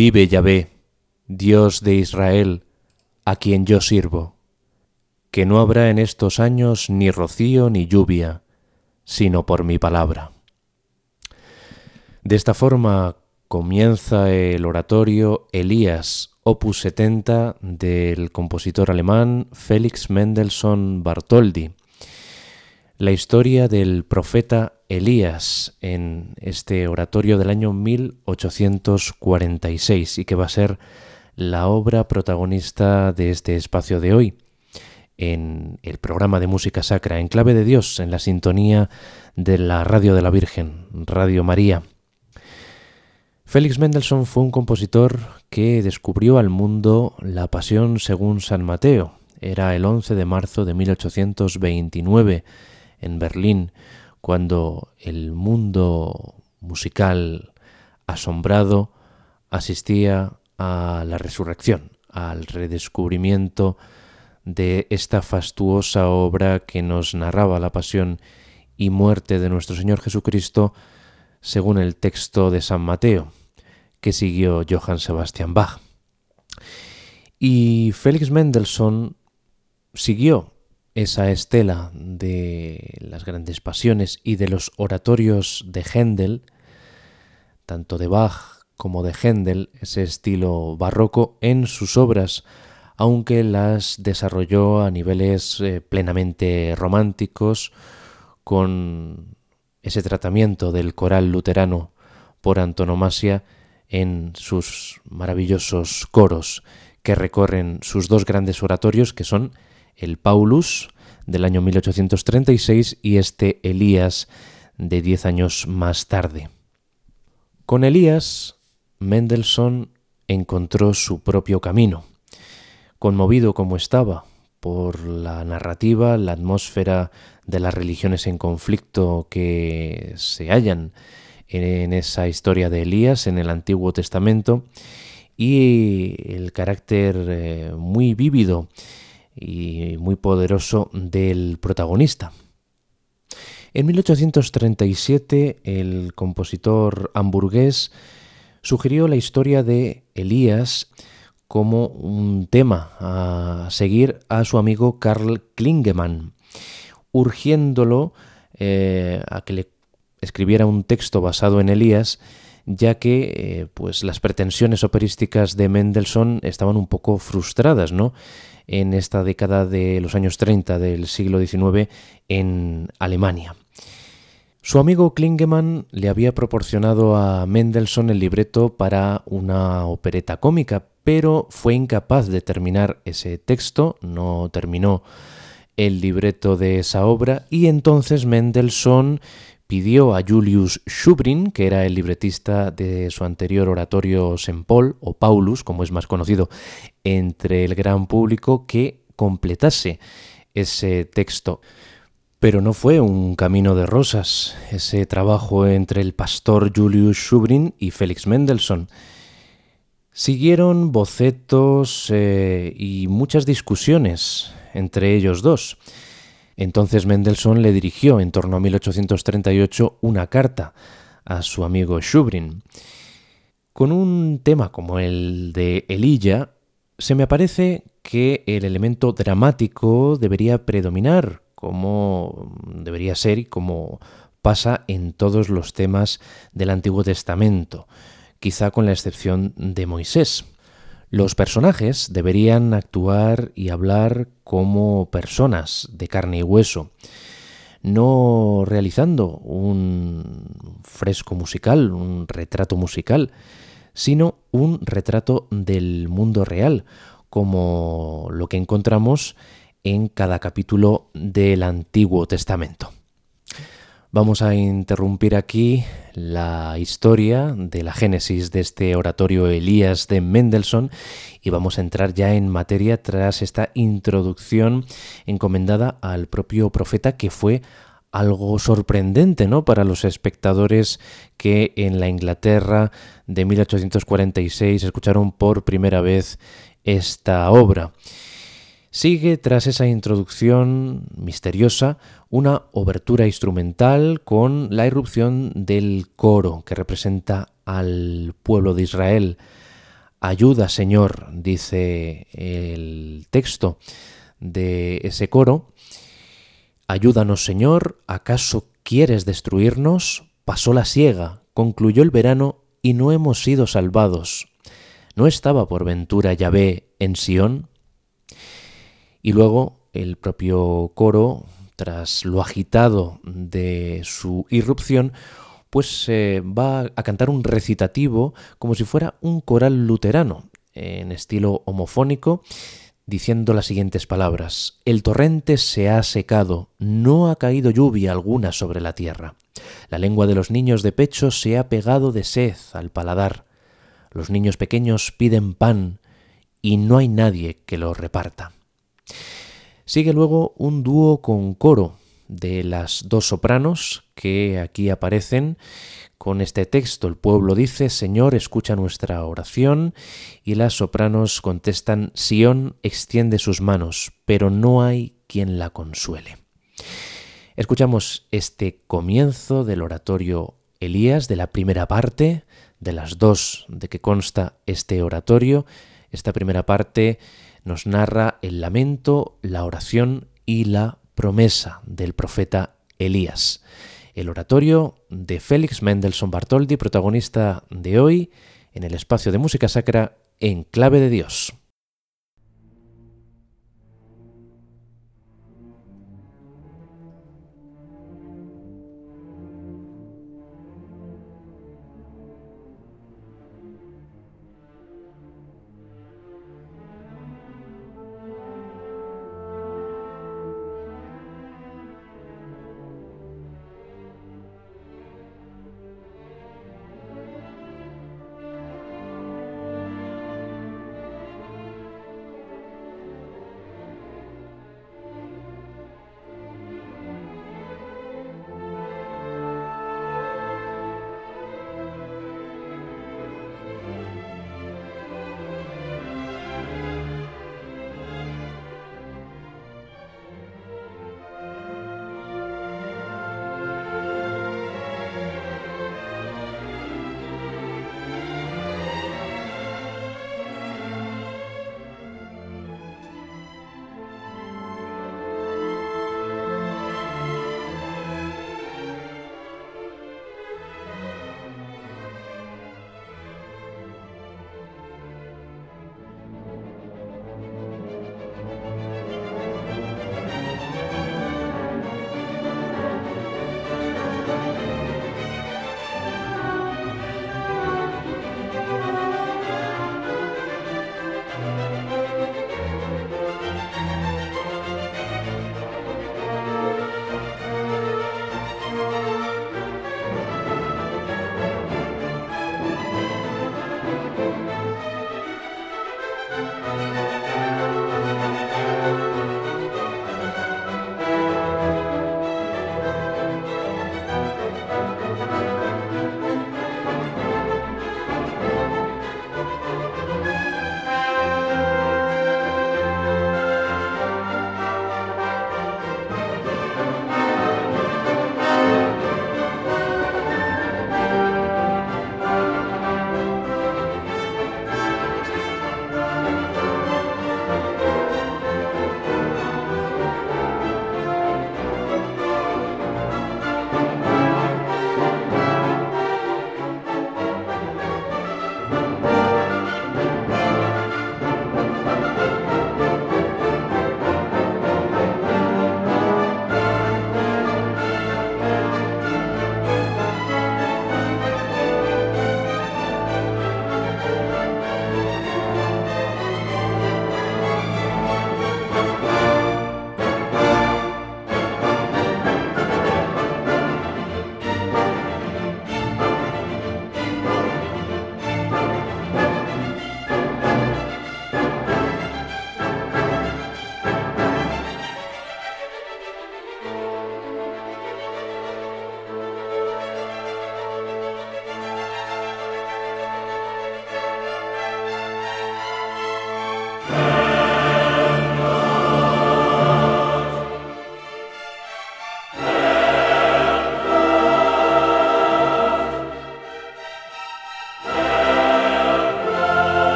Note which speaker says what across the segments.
Speaker 1: Vive Yahvé, Dios de Israel, a quien yo sirvo, que no habrá en estos años ni rocío ni lluvia, sino por mi palabra. De esta forma comienza el oratorio Elías, opus 70 del compositor alemán Felix Mendelssohn Bartholdy. La historia del profeta Elías en este oratorio del año 1846 y que va a ser la obra protagonista de este espacio de hoy en el programa de música sacra en clave de Dios en la sintonía de la Radio de la Virgen, Radio María. Félix Mendelssohn fue un compositor que descubrió al mundo la pasión según San Mateo. Era el 11 de marzo de 1829 en Berlín cuando el mundo musical asombrado asistía a la resurrección, al redescubrimiento de esta fastuosa obra que nos narraba la pasión y muerte de nuestro Señor Jesucristo según el texto de San Mateo que siguió Johann Sebastian Bach. Y Félix Mendelssohn siguió esa estela de las grandes pasiones y de los oratorios de Händel, tanto de Bach como de Händel, ese estilo barroco en sus obras, aunque las desarrolló a niveles eh, plenamente románticos, con ese tratamiento del coral luterano por antonomasia en sus maravillosos coros que recorren sus dos grandes oratorios que son el Paulus del año 1836 y este Elías de diez años más tarde. Con Elías, Mendelssohn encontró su propio camino. Conmovido como estaba por la narrativa, la atmósfera de las religiones en conflicto que se hallan en esa historia de Elías en el Antiguo Testamento y el carácter eh, muy vívido y muy poderoso del protagonista. En 1837 el compositor hamburgués sugirió la historia de Elías como un tema a seguir a su amigo Karl Klingemann, urgiéndolo eh, a que le escribiera un texto basado en Elías, ya que eh, pues las pretensiones operísticas de Mendelssohn estaban un poco frustradas, ¿no? En esta década de los años 30 del siglo XIX en Alemania. Su amigo Klingemann le había proporcionado a Mendelssohn el libreto para una opereta cómica, pero fue incapaz de terminar ese texto, no terminó el libreto de esa obra y entonces Mendelssohn pidió a Julius Schubrin, que era el libretista de su anterior oratorio. Paul, o Paulus, como es más conocido entre el gran público, que completase ese texto. Pero no fue un camino de rosas ese trabajo entre el pastor Julius Schubrin y Felix Mendelssohn. Siguieron bocetos eh, y muchas discusiones entre ellos dos. Entonces Mendelssohn le dirigió en torno a 1838 una carta a su amigo Schubrin. Con un tema como el de Elilla, se me parece que el elemento dramático debería predominar, como debería ser y como pasa en todos los temas del Antiguo Testamento quizá con la excepción de Moisés. Los personajes deberían actuar y hablar como personas de carne y hueso, no realizando un fresco musical, un retrato musical, sino un retrato del mundo real, como lo que encontramos en cada capítulo del Antiguo Testamento. Vamos a interrumpir aquí la historia de la génesis de este oratorio Elías de Mendelssohn y vamos a entrar ya en materia tras esta introducción encomendada al propio profeta que fue algo sorprendente ¿no? para los espectadores que en la Inglaterra de 1846 escucharon por primera vez esta obra. Sigue tras esa introducción misteriosa una obertura instrumental con la irrupción del coro que representa al pueblo de Israel. Ayuda, Señor, dice el texto de ese coro. Ayúdanos, Señor, ¿acaso quieres destruirnos? Pasó la siega, concluyó el verano y no hemos sido salvados. ¿No estaba por ventura Yahvé en Sión? Y luego el propio coro, tras lo agitado de su irrupción, pues se va a cantar un recitativo como si fuera un coral luterano, en estilo homofónico, diciendo las siguientes palabras. El torrente se ha secado, no ha caído lluvia alguna sobre la tierra. La lengua de los niños de pecho se ha pegado de sed al paladar. Los niños pequeños piden pan y no hay nadie que lo reparta. Sigue luego un dúo con coro de las dos sopranos que aquí aparecen con este texto. El pueblo dice, Señor, escucha nuestra oración, y las sopranos contestan, Sión extiende sus manos, pero no hay quien la consuele. Escuchamos este comienzo del oratorio Elías de la primera parte, de las dos de que consta este oratorio. Esta primera parte nos narra el lamento, la oración y la promesa del profeta Elías. El oratorio de Félix Mendelssohn Bartholdy, protagonista de hoy en el espacio de música sacra en clave de Dios.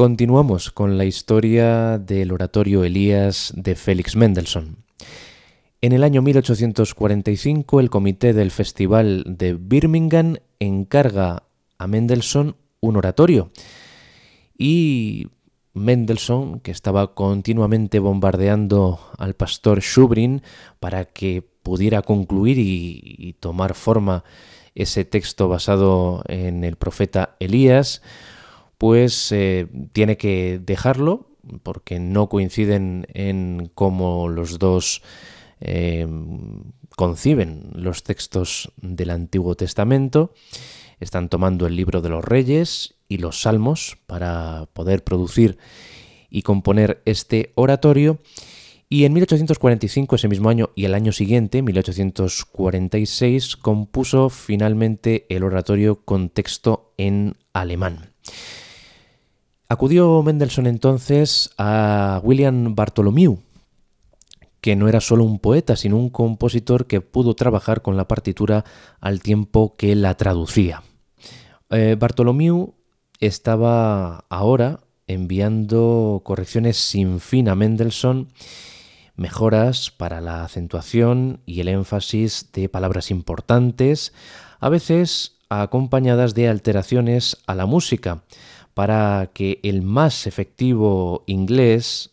Speaker 1: Continuamos con la historia del oratorio Elías de Félix Mendelssohn. En el año 1845 el comité del Festival de Birmingham encarga a Mendelssohn un oratorio y Mendelssohn, que estaba continuamente bombardeando al pastor Schubrin para que pudiera concluir y, tomar forma ese texto basado en el profeta Elías, pues eh, tiene que dejarlo porque no coinciden en cómo los dos eh, conciben los textos del Antiguo Testamento. Están tomando el libro de los reyes y los salmos para poder producir y componer este oratorio. Y en 1845, ese mismo año y el año siguiente, 1846, compuso finalmente el oratorio con texto en alemán. Acudió Mendelssohn entonces a William Bartholomew, que no era solo un poeta, sino un compositor que pudo trabajar con la partitura al tiempo que la traducía. Eh, Bartholomew estaba ahora enviando correcciones sin fin a Mendelssohn, mejoras para la acentuación y el énfasis de palabras importantes, a veces acompañadas de alteraciones a la música, para que el más efectivo inglés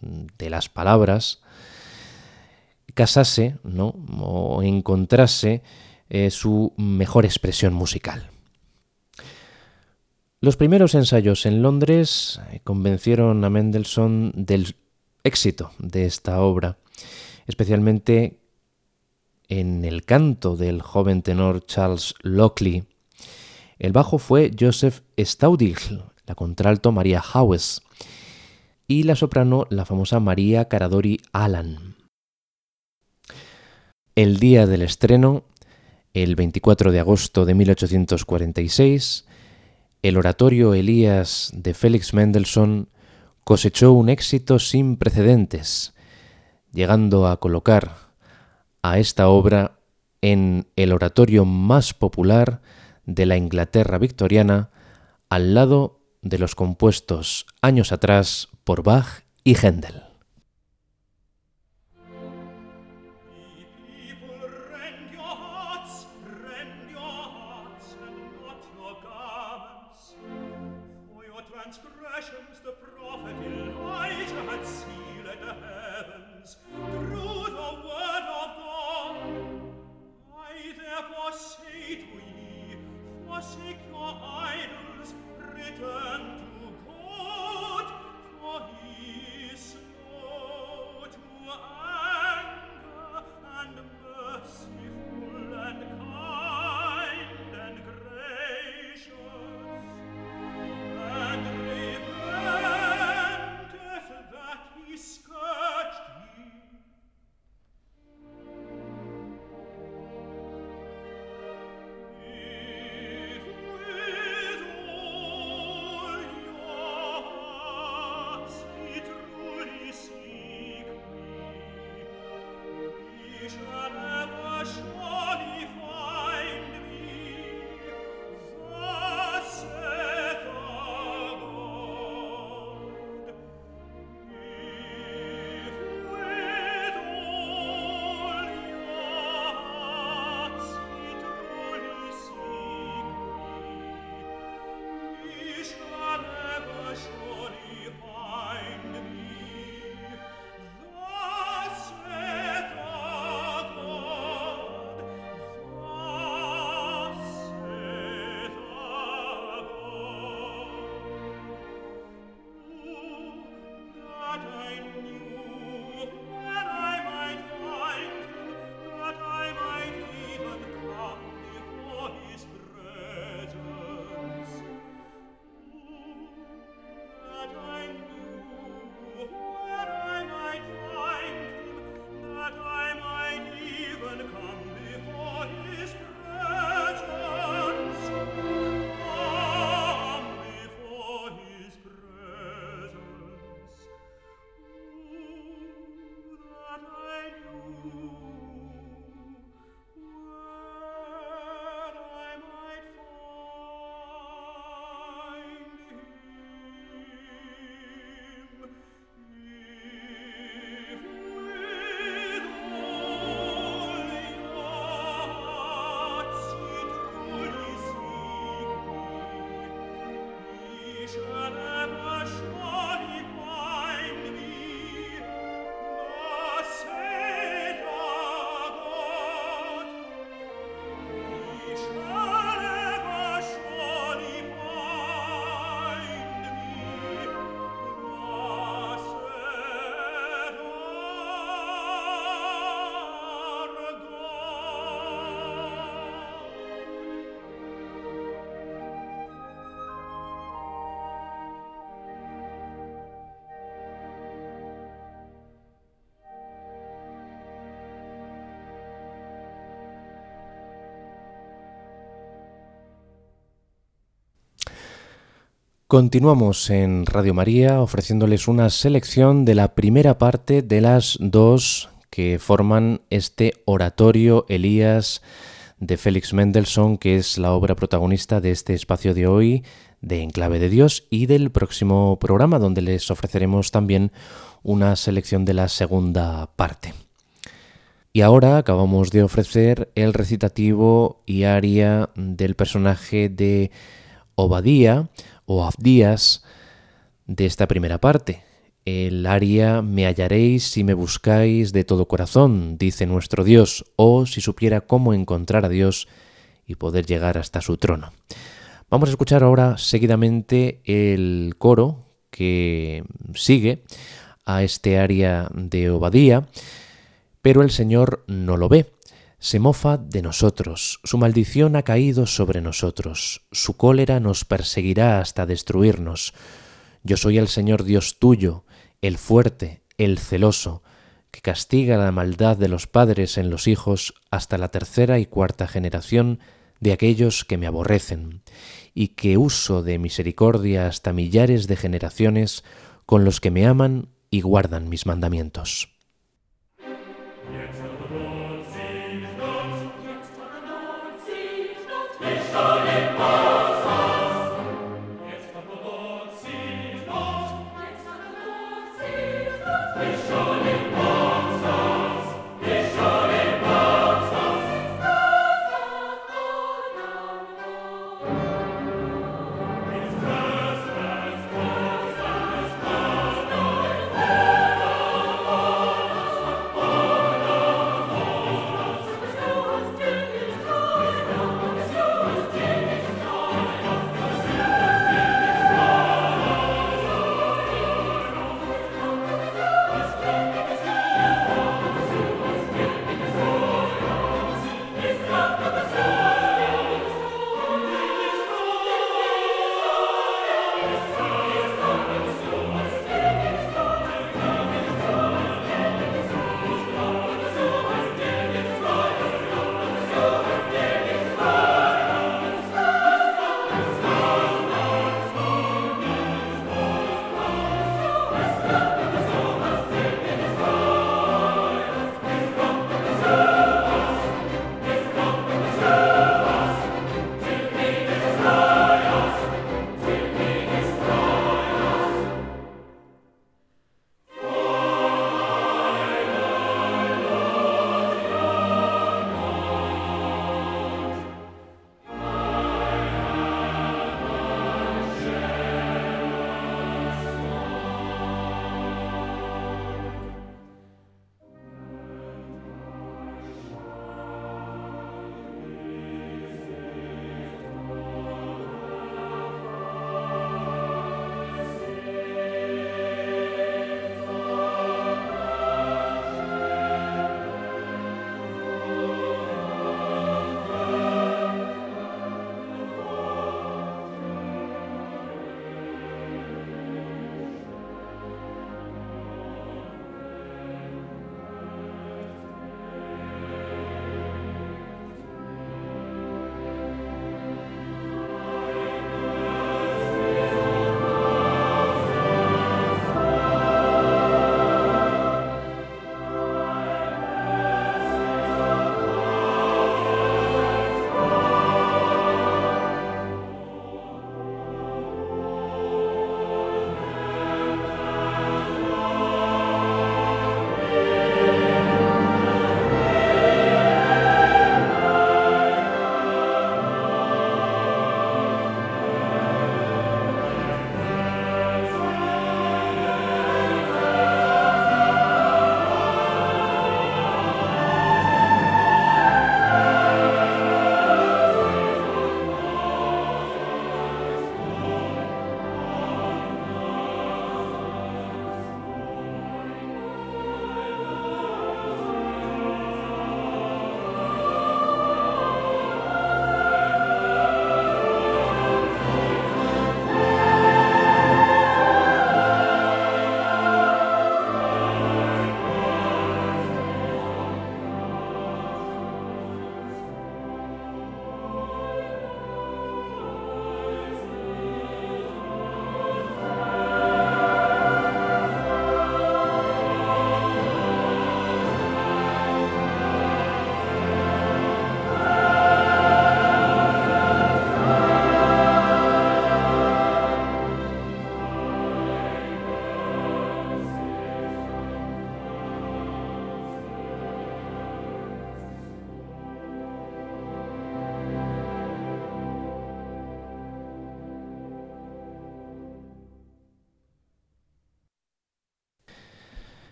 Speaker 1: de las palabras casase ¿no? o encontrase eh, su mejor expresión musical. Los primeros ensayos en Londres eh, convencieron a Mendelssohn del éxito de esta obra, especialmente en el canto del joven tenor Charles Lockley. El bajo fue Joseph Staudigl, la contralto María Howes y la soprano la famosa María Caradori Allan. El día del estreno, el 24 de agosto de 1846, el oratorio Elías de Félix Mendelssohn cosechó un éxito sin precedentes, llegando a colocar a esta obra en el oratorio más popular de la Inglaterra victoriana, al lado de los compuestos años atrás por Bach y Händel. Continuamos en Radio María ofreciéndoles una selección de la primera parte de las dos que forman este oratorio Elías de Félix Mendelssohn, que es la obra protagonista de este espacio de hoy de Enclave de Dios y del próximo programa donde les ofreceremos también una selección de la segunda parte. Y ahora acabamos de ofrecer el recitativo y aria del personaje de Obadía, o Abdías de esta primera parte. El aria me hallaréis si me buscáis de todo corazón, dice nuestro Dios, o si supiera cómo encontrar a Dios y poder llegar hasta su trono. Vamos a escuchar ahora seguidamente el coro que sigue a este aria de Obadía, pero el Señor no lo ve se mofa de nosotros, su maldición ha caído sobre nosotros, su cólera nos perseguirá hasta destruirnos. Yo soy el Señor Dios tuyo, el fuerte, el celoso, que castiga la maldad de los padres en los hijos hasta la tercera y cuarta generación de aquellos que me aborrecen, y que uso de misericordia hasta millares de generaciones con los que me aman y guardan mis mandamientos.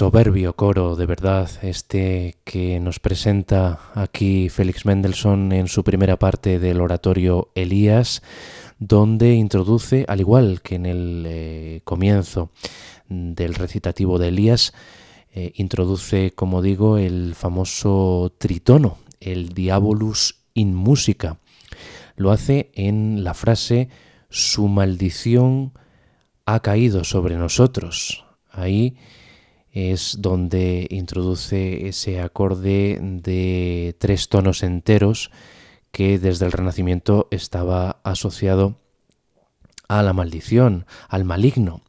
Speaker 1: Soberbio coro, de verdad, este que nos presenta aquí Félix Mendelssohn en su primera parte del oratorio Elías, donde introduce, al igual que en el eh, comienzo del recitativo de Elías, eh, introduce, como digo, el famoso tritono, el diabolus in música. Lo hace en la frase su maldición ha caído sobre nosotros. Ahí es donde introduce ese acorde de tres tonos enteros que desde el Renacimiento estaba asociado a la maldición, al maligno,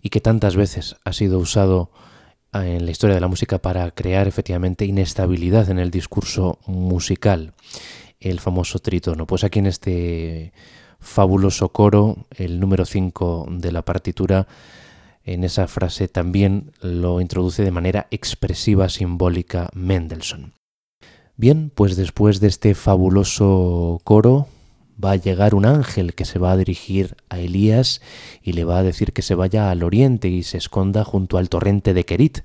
Speaker 1: y que tantas veces ha sido usado en la historia de la música para crear efectivamente inestabilidad en el discurso musical, el famoso tritono. Pues aquí en este fabuloso coro, el número 5 de la partitura, en esa frase también lo introduce de manera expresiva, simbólica Mendelssohn. Bien, pues después de este fabuloso coro va a llegar un ángel que se va a dirigir a Elías y le va a decir que se vaya al oriente y se esconda junto al torrente de Kerit.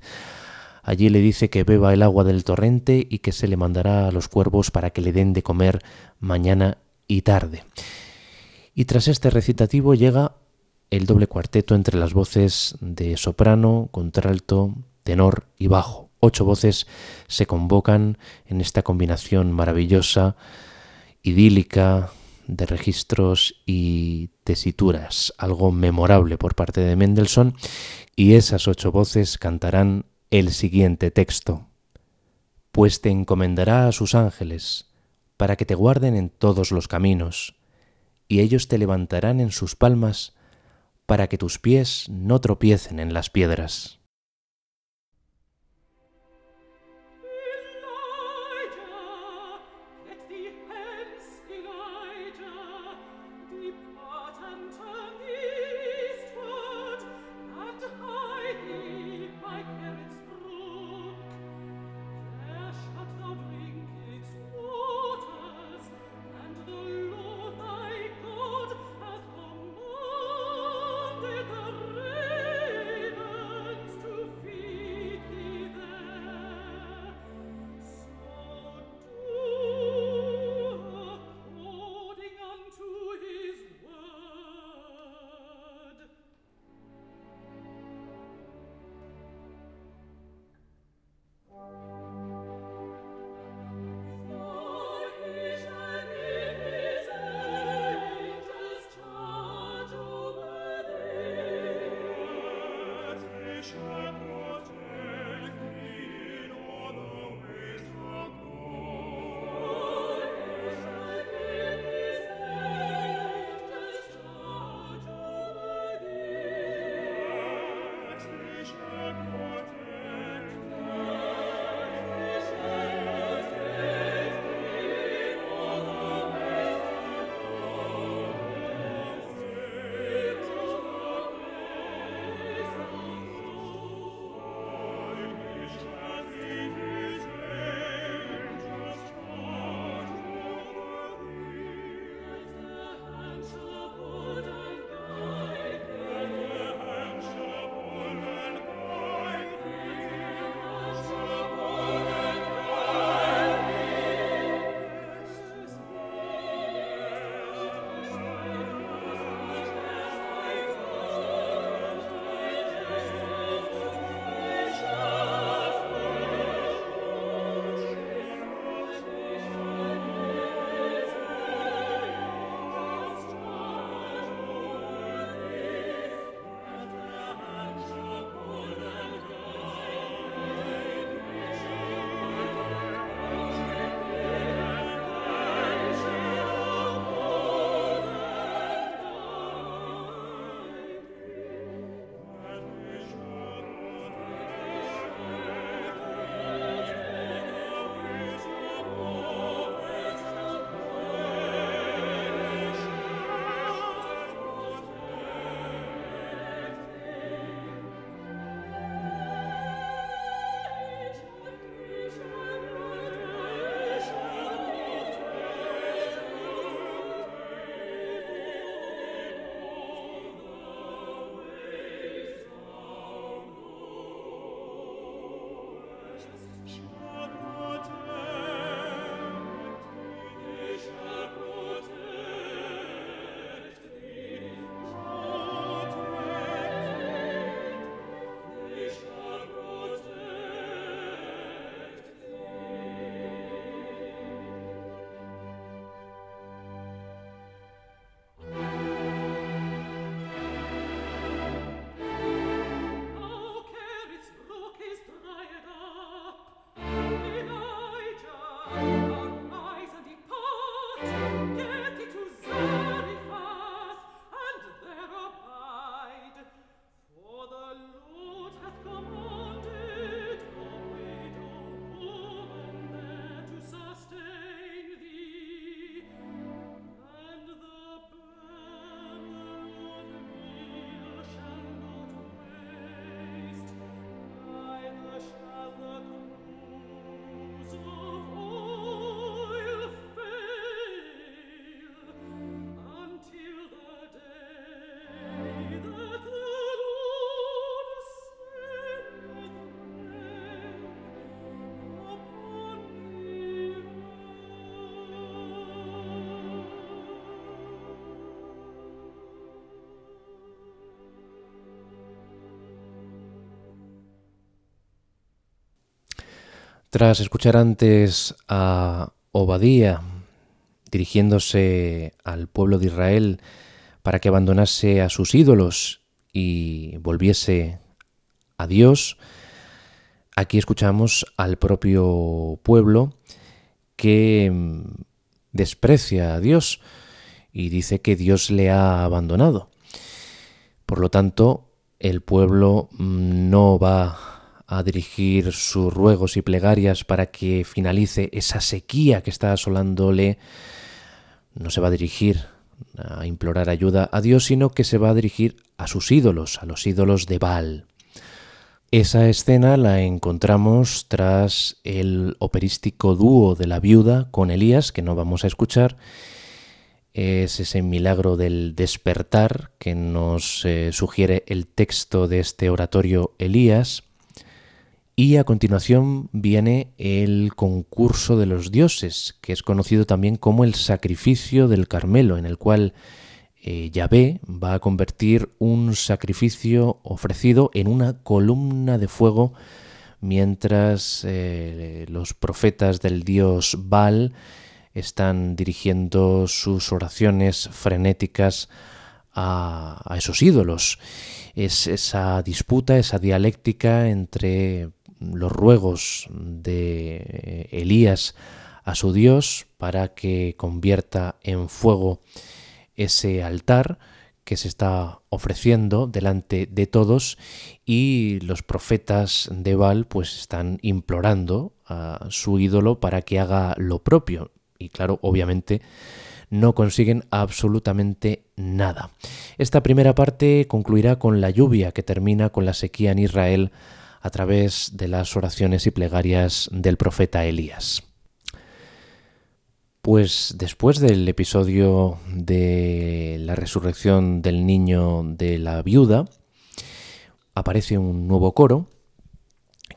Speaker 1: Allí le dice que beba el agua del torrente y que se le mandará a los cuervos para que le den de comer mañana y tarde. Y tras este recitativo llega el doble cuarteto entre las voces de soprano, contralto, tenor y bajo. Ocho voces se convocan en esta combinación maravillosa, idílica, de registros y tesituras, algo memorable por parte de Mendelssohn, y esas ocho voces cantarán el siguiente texto. Pues te encomendará a sus ángeles, para que te guarden en todos los caminos, y ellos te levantarán en sus palmas, para que tus pies no tropiecen en las piedras. Tras escuchar antes a Obadía dirigiéndose al pueblo de Israel para que abandonase a sus ídolos y volviese a Dios, aquí escuchamos al propio pueblo que mm, desprecia a Dios y dice que Dios le ha abandonado. Por lo tanto, el pueblo mm, no va a dirigir sus ruegos y plegarias para que finalice esa sequía que está asolándole, no se va a dirigir a implorar ayuda a Dios, sino que se va a dirigir a sus ídolos, a los ídolos de Baal. Esa escena la encontramos tras el operístico dúo de la viuda con Elías, que no vamos a escuchar. Es ese milagro del despertar que nos eh, sugiere el texto de este oratorio Elías. Y a continuación viene el concurso de los dioses, que es conocido también como el sacrificio del Carmelo, en el cual eh, Yahvé va a convertir un sacrificio ofrecido en una columna de fuego mientras eh, los profetas del dios Baal están dirigiendo sus oraciones frenéticas a, a esos ídolos. Es esa disputa, esa dialéctica entre los ruegos de Elías a su Dios para que convierta en fuego ese altar que se está ofreciendo delante de todos y los profetas de Baal pues están implorando a su ídolo para que haga lo propio y claro, obviamente no consiguen absolutamente nada. Esta primera parte concluirá con la lluvia que termina con la sequía en Israel a través de las oraciones y plegarias del profeta Elías. Pues después del episodio de la resurrección del niño de la viuda, aparece un nuevo coro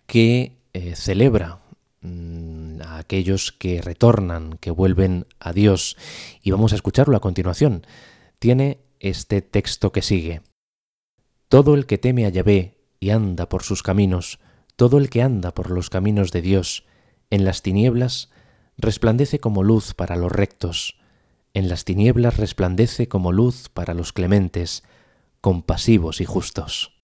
Speaker 1: que eh, celebra mm, a aquellos que retornan, que vuelven a Dios. Y vamos a escucharlo a continuación. Tiene este texto que sigue. Todo el que teme a Yahvé y anda por sus caminos, todo el que anda por los caminos de Dios, en las tinieblas, resplandece como luz para los rectos, en las tinieblas resplandece como luz para los clementes, compasivos y justos.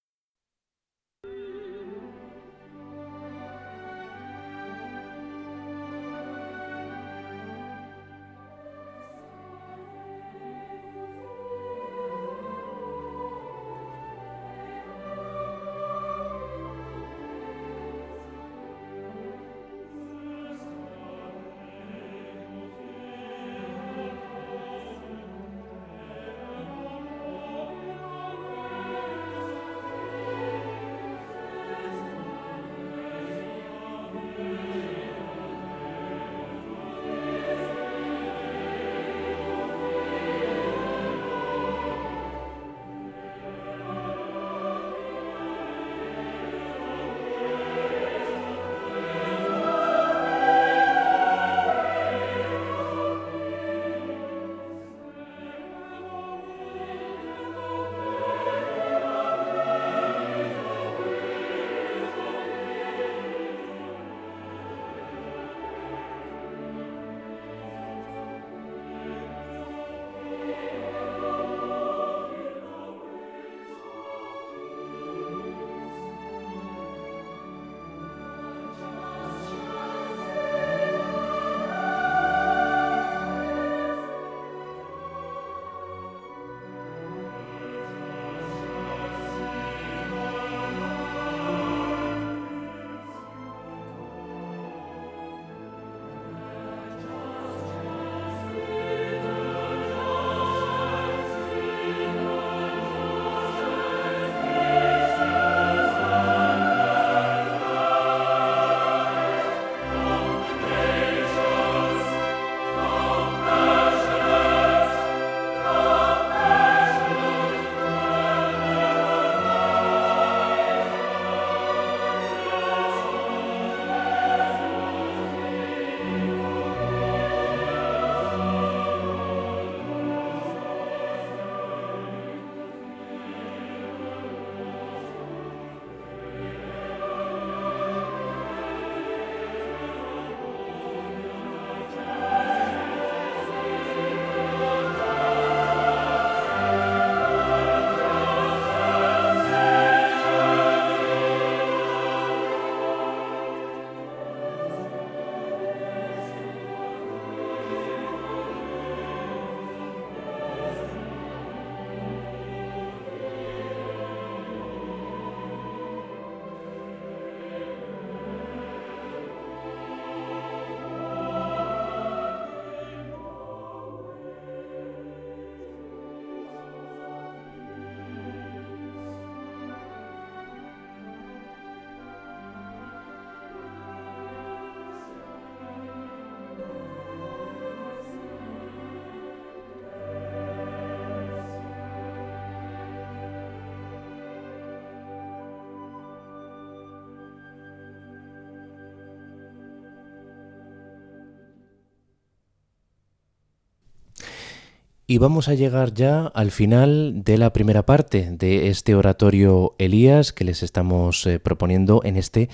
Speaker 1: Y vamos a llegar ya al final de la primera parte de este oratorio Elías que les estamos eh, proponiendo en este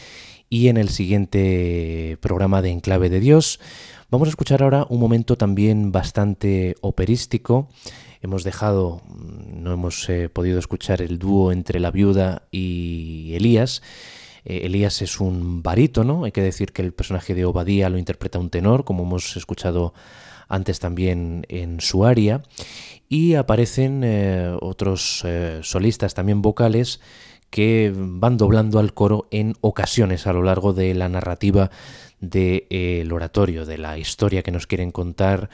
Speaker 1: y en el siguiente programa de Enclave de Dios. Vamos a escuchar ahora un momento también bastante operístico. Hemos dejado, mm, no hemos eh, podido escuchar el dúo entre la viuda y Elías. Eh, Elías es un barítono, hay que decir que el personaje de Obadía lo interpreta un tenor, como hemos escuchado antes también en su área, y aparecen eh, otros eh, solistas también vocales que van doblando al coro en ocasiones a lo largo de la narrativa del oratorio, de la historia que nos quieren contar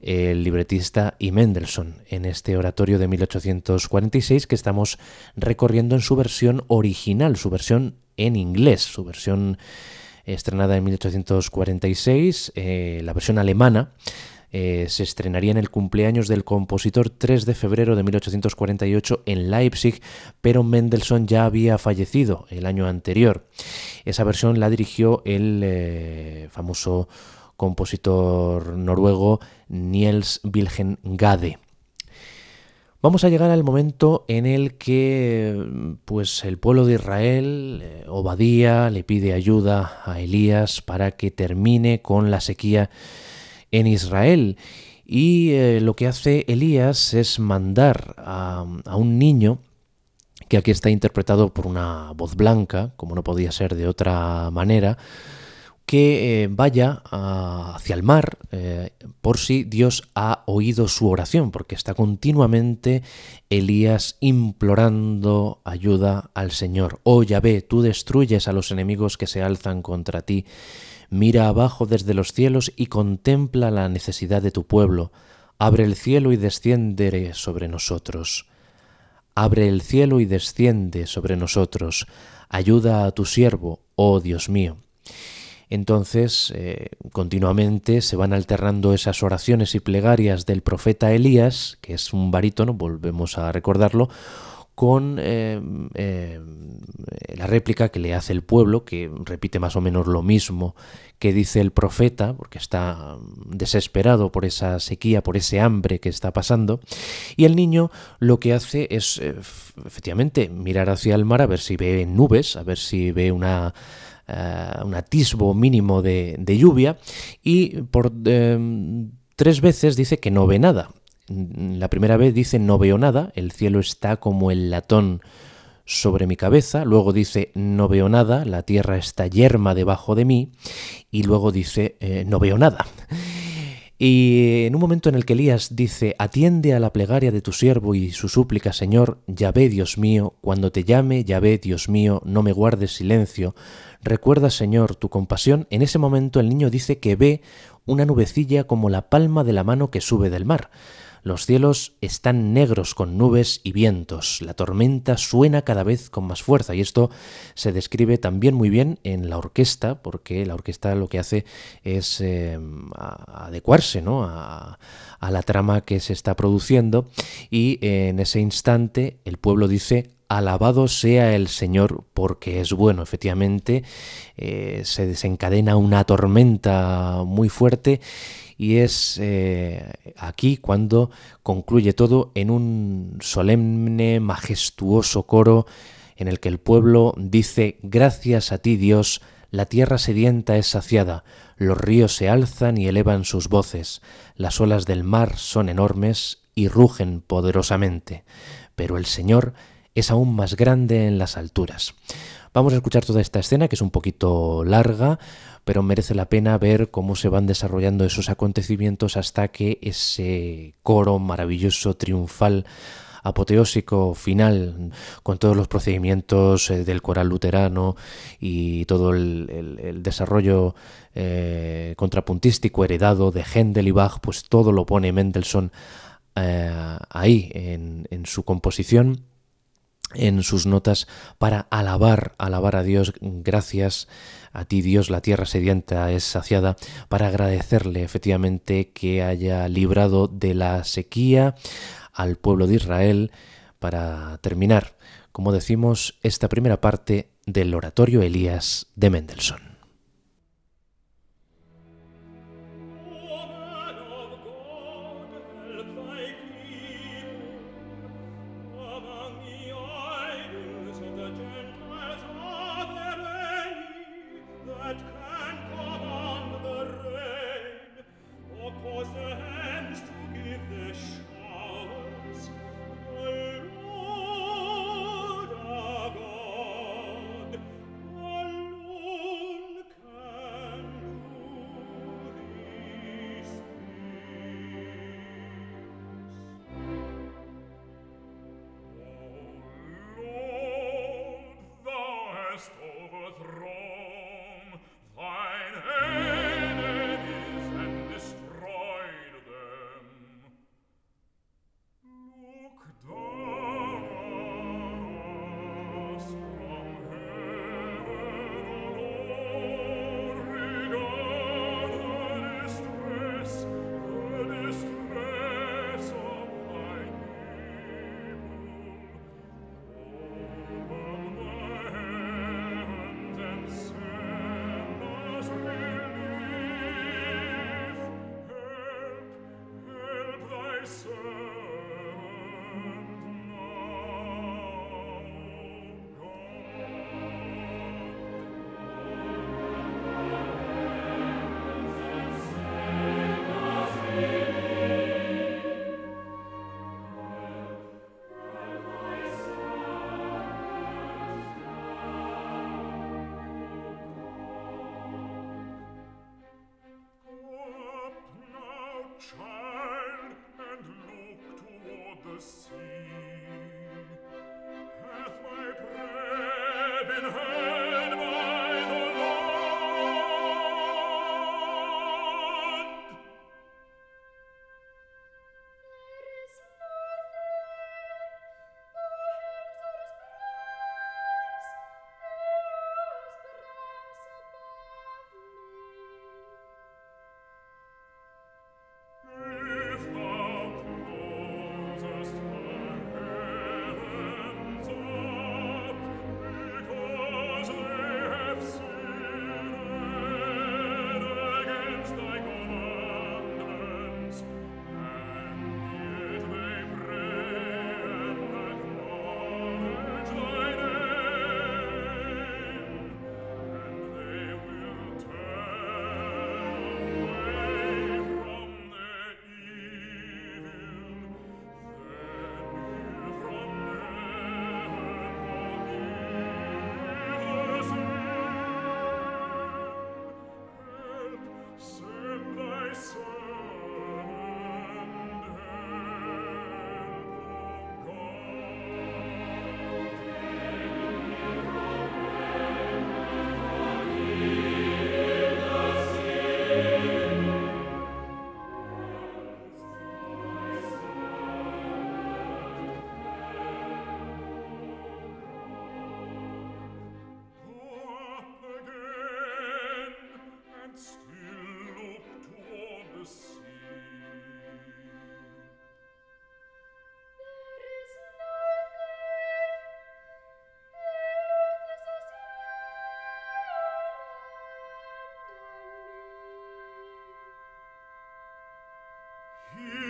Speaker 1: el libretista y Mendelssohn en este oratorio de 1846 que estamos recorriendo en su versión original, su versión en inglés, su versión estrenada en 1846, eh, la versión alemana eh, se estrenaría en el cumpleaños del compositor 3 de febrero de 1848 en Leipzig, pero Mendelssohn ya había fallecido el año anterior. Esa versión la dirigió el eh, famoso compositor noruego Niels Wilhelm Gade. Vamos a llegar al momento en el que pues el pueblo de Israel, eh, Obadía, le pide ayuda a Elías para que termine con la sequía en Israel. Y eh, lo que hace Elías es mandar a, un niño, que aquí está interpretado por una voz blanca, como no podía ser de otra manera, que eh, vaya hacia el mar eh, por si Dios ha oído su oración, porque está continuamente Elías implorando ayuda al Señor. Oh Yahvé, tú destruyes a los enemigos que se alzan contra ti Mira abajo desde los cielos y contempla la necesidad de tu pueblo. Abre el cielo y desciende sobre nosotros. Abre el cielo y desciende sobre nosotros. Ayuda a tu siervo, oh Dios mío. Entonces, eh, continuamente se van alternando esas oraciones y plegarias del profeta Elías, que es un barítono, volvemos a recordarlo, con eh, eh, la réplica que le hace el pueblo, que repite más o menos lo mismo que dice el profeta, porque está desesperado por esa sequía, por ese hambre que está pasando, y el niño lo que hace es efectivamente mirar hacia el mar a ver si ve nubes, a ver si ve una un atisbo mínimo de, lluvia y por tres veces dice que no ve nada la primera vez dice no veo nada, el cielo está como el latón sobre mi cabeza, luego dice no veo nada, la tierra está yerma debajo de mí, y luego dice eh, no veo nada. Y en un momento en el que Elías dice, atiende a la plegaria de tu siervo y su súplica, Señor, ya ve, Dios mío, cuando te llame, ya ve, Dios mío, no me guardes silencio. Recuerda, Señor, tu compasión. En ese momento el niño dice que ve una nubecilla como la palma de la mano que sube del mar. Los cielos están negros con nubes y vientos, la tormenta suena cada vez con más fuerza y esto se describe también muy bien en la orquesta, porque la orquesta lo que hace es eh, adecuarse ¿no? a la trama que se está produciendo y en ese instante el pueblo dice Alabado sea el Señor porque es bueno. Efectivamente, eh, se desencadena una tormenta muy fuerte y es eh, aquí cuando concluye todo en un solemne, majestuoso coro en el que el pueblo dice, Gracias a ti Dios, la tierra sedienta es saciada, los ríos se alzan y elevan sus voces, las olas del mar son enormes y rugen poderosamente, pero el Señor es aún más grande en las alturas. Vamos a escuchar toda esta escena que es un poquito larga, pero merece la pena ver cómo se van desarrollando esos acontecimientos hasta que ese coro maravilloso, triunfal, apoteósico final, con todos los procedimientos eh, del coral luterano y todo el, desarrollo eh, contrapuntístico heredado de Händel y Bach, pues todo lo pone Mendelssohn eh, ahí en, en su composición en sus notas para alabar, alabar a Dios, gracias a ti Dios la tierra sedienta es saciada, para agradecerle efectivamente que haya librado de la sequía al pueblo de Israel, para terminar, como decimos, esta primera parte del oratorio Elías de Mendelssohn.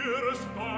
Speaker 1: ihres Baumes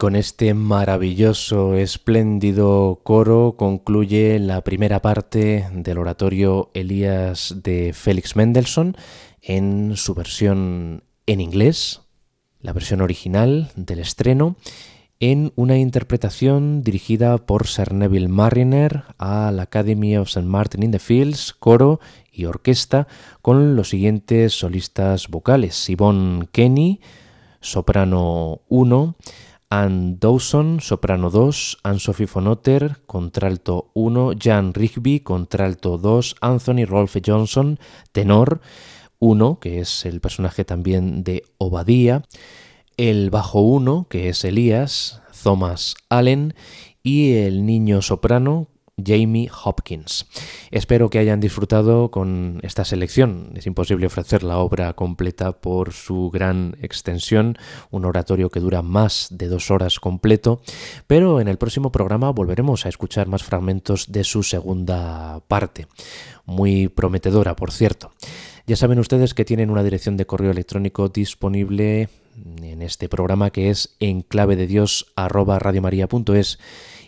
Speaker 1: con este maravilloso, espléndido coro concluye la primera parte del oratorio Elías de Félix Mendelssohn en su versión en inglés, la versión original del estreno, en una interpretación dirigida por Sir Neville Mariner a la Academy of St. Martin in the Fields, coro y orquesta, con los siguientes solistas vocales: Yvonne Kenny, soprano 1, Anne Dawson, soprano 2, Anne-Sophie Fonotter, contralto 1, Jan Rigby, contralto 2, Anthony Rolfe Johnson, tenor 1, que es el personaje también de Obadía, el bajo 1, que es Elías, Thomas Allen, y el niño soprano, Jamie Hopkins. Espero que hayan disfrutado con esta selección. Es imposible ofrecer la obra completa por su gran extensión, un oratorio que dura más de dos horas completo, pero en el próximo programa volveremos a escuchar más fragmentos de su segunda parte, muy prometedora, por cierto. Ya saben ustedes que tienen una dirección de correo electrónico disponible en este programa que es enclavededios@radiomaria.es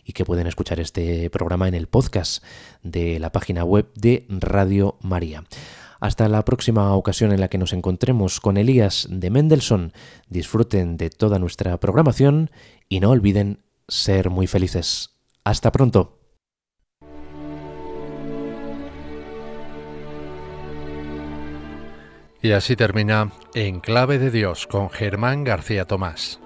Speaker 1: y que pueden escuchar este programa en el podcast de la página web de Radio María. Hasta la próxima ocasión en la que nos encontremos con Elías de Mendelssohn, disfruten de toda nuestra programación y no olviden ser muy felices. Hasta pronto.
Speaker 2: Y así termina En Clave de Dios con Germán García Tomás.